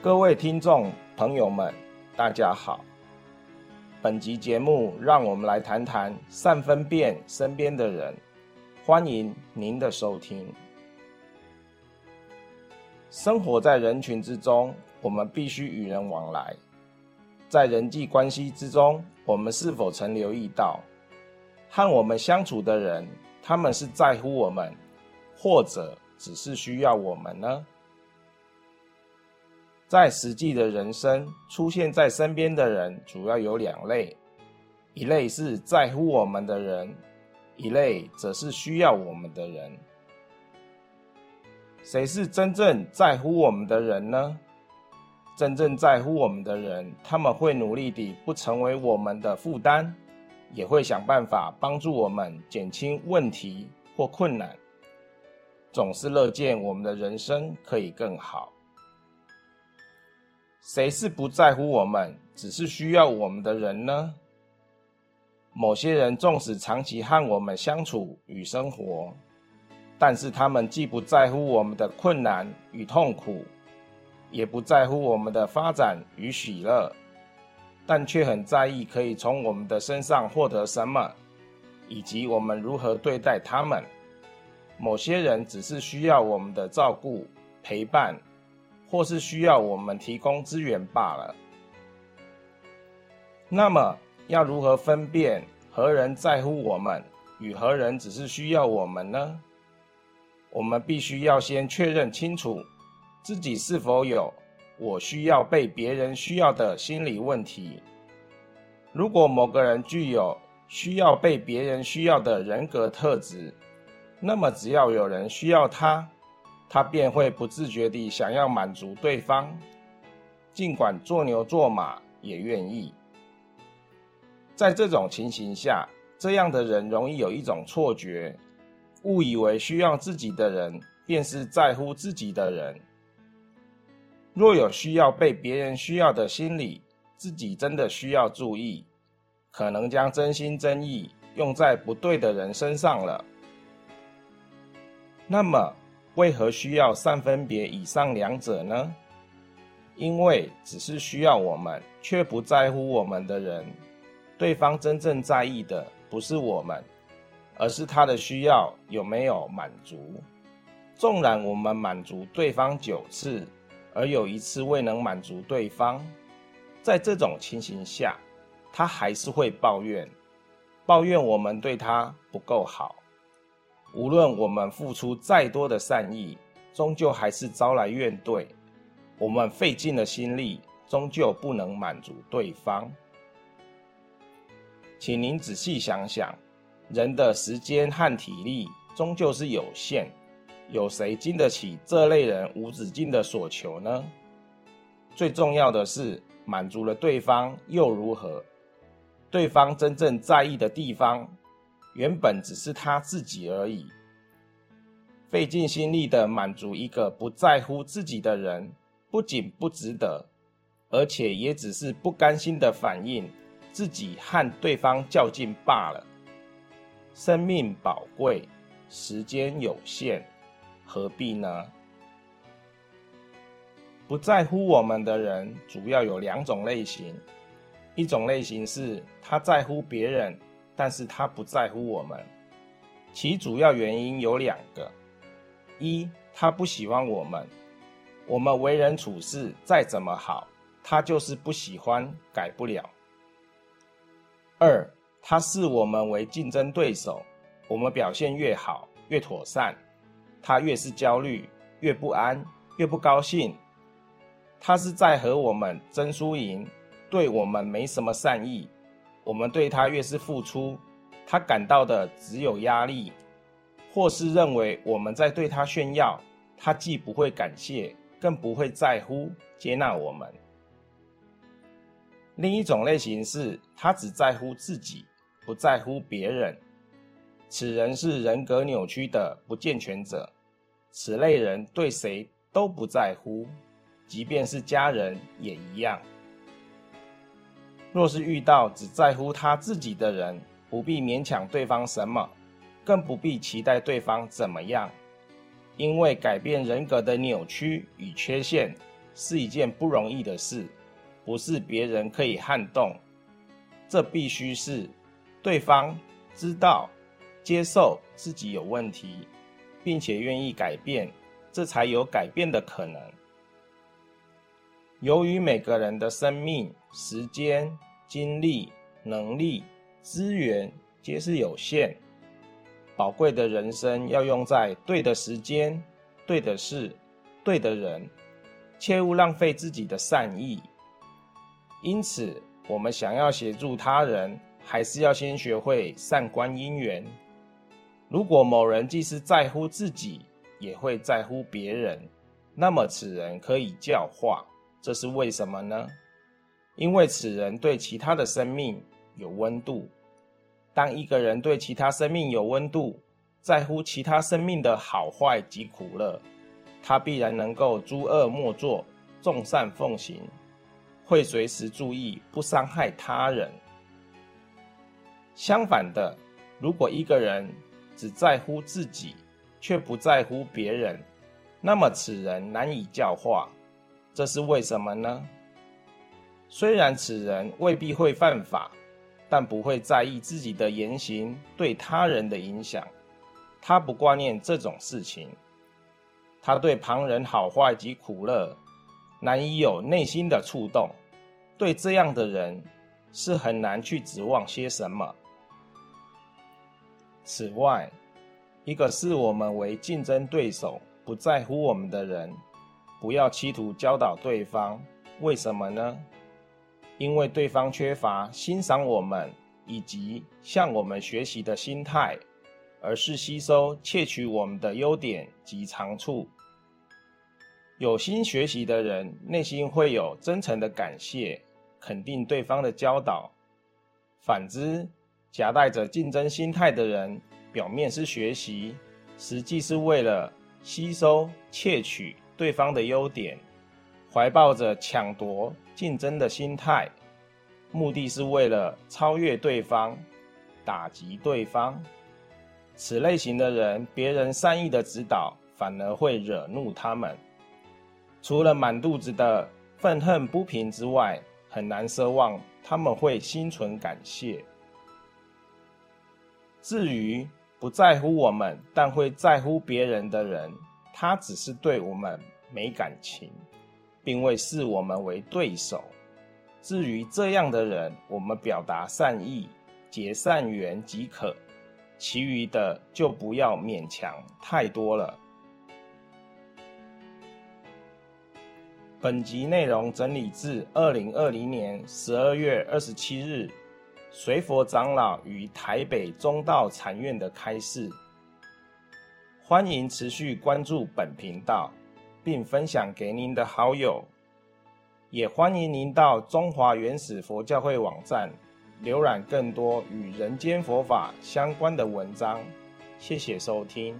各位听众朋友们，大家好。本集节目让我们来谈谈善分辨身边的人，欢迎您的收听。生活在人群之中，我们必须与人往来。在人际关系之中，我们是否曾留意到，和我们相处的人，他们是在乎我们，或者只是需要我们呢？在实际的人生出现在身边的人，主要有两类：一类是在乎我们的人，一类则是需要我们的人。谁是真正在乎我们的人呢？真正在乎我们的人，他们会努力地不成为我们的负担，也会想办法帮助我们减轻问题或困难，总是乐见我们的人生可以更好。谁是不在乎我们，只是需要我们的人呢？某些人纵使长期和我们相处与生活，但是他们既不在乎我们的困难与痛苦。也不在乎我们的发展与喜乐，但却很在意可以从我们的身上获得什么，以及我们如何对待他们。某些人只是需要我们的照顾、陪伴，或是需要我们提供资源罢了。那么，要如何分辨何人在乎我们，与何人只是需要我们呢？我们必须要先确认清楚。自己是否有我需要被别人需要的心理问题？如果某个人具有需要被别人需要的人格特质，那么只要有人需要他，他便会不自觉地想要满足对方，尽管做牛做马也愿意。在这种情形下，这样的人容易有一种错觉，误以为需要自己的人便是在乎自己的人。若有需要被别人需要的心理，自己真的需要注意，可能将真心真意用在不对的人身上了。那么，为何需要善分别以上两者呢？因为只是需要我们却不在乎我们的人，对方真正在意的不是我们，而是他的需要有没有满足。纵然我们满足对方九次，而有一次未能满足对方，在这种情形下，他还是会抱怨，抱怨我们对他不够好。无论我们付出再多的善意，终究还是招来怨怼。我们费尽了心力，终究不能满足对方。请您仔细想想，人的时间和体力终究是有限。有谁经得起这类人无止境的索求呢？最重要的是，满足了对方又如何？对方真正在意的地方，原本只是他自己而已。费尽心力的满足一个不在乎自己的人，不仅不值得，而且也只是不甘心的反应，自己和对方较劲罢了。生命宝贵，时间有限。何必呢？不在乎我们的人，主要有两种类型。一种类型是他在乎别人，但是他不在乎我们。其主要原因有两个：一，他不喜欢我们，我们为人处事再怎么好，他就是不喜欢，改不了；二，他视我们为竞争对手，我们表现越好，越妥善。他越是焦虑，越不安，越不高兴。他是在和我们争输赢，对我们没什么善意。我们对他越是付出，他感到的只有压力，或是认为我们在对他炫耀。他既不会感谢，更不会在乎接纳我们。另一种类型是他只在乎自己，不在乎别人。此人是人格扭曲的不健全者，此类人对谁都不在乎，即便是家人也一样。若是遇到只在乎他自己的人，不必勉强对方什么，更不必期待对方怎么样，因为改变人格的扭曲与缺陷，是一件不容易的事，不是别人可以撼动。这必须是对方知道、接受自己有问题，并且愿意改变，这才有改变的可能。由于每个人的生命、时间、精力、能力、资源皆是有限，宝贵的人生要用在对的时间、对的事、对的人。切勿浪费自己的善意。因此，我们想要协助他人，还是要先学会善观因缘。如果某人既是在乎自己，也会在乎别人，那么此人可以教化。这是为什么呢？因为此人对其他的生命有温度。当一个人对其他生命有温度，在乎其他生命的好坏及苦乐。他必然能够诸恶莫作，众善奉行，会随时注意不伤害他人。相反的，如果一个人只在乎自己，却不在乎别人，那么此人难以教化。这是为什么呢？虽然此人未必会犯法，但不会在意自己的言行对他人的影响，他不挂念这种事情。他对旁人好坏及苦乐，难以有内心的触动。对这样的人，是很难去指望些什么。此外，一个视我们为竞争对手、不在乎我们的人，不要企图教导对方。为什么呢？因为对方缺乏欣赏我们以及向我们学习的心态。而是吸收、窃取我们的优点及长处。有心学习的人，内心会有真诚的感谢、肯定对方的教导；反之，夹带着竞争心态的人，表面是学习，实际是为了吸收、窃取对方的优点，怀抱着抢夺、竞争的心态，目的是为了超越对方、打击对方。此类型的人，别人善意的指导反而会惹怒他们。除了满肚子的愤恨不平之外，很难奢望他们会心存感谢。至于不在乎我们，但会在乎别人的人，他只是对我们没感情，并未视我们为对手。至于这样的人，我们表达善意，结善缘即可。其余的就不要勉强太多了。本集内容整理自二零二零年十二月二十七日随佛长老于台北中道禅院的开示。欢迎持续关注本频道，并分享给您的好友。也欢迎您到中华原始佛教会网站。浏览更多与人间佛法相关的文章，谢谢收听。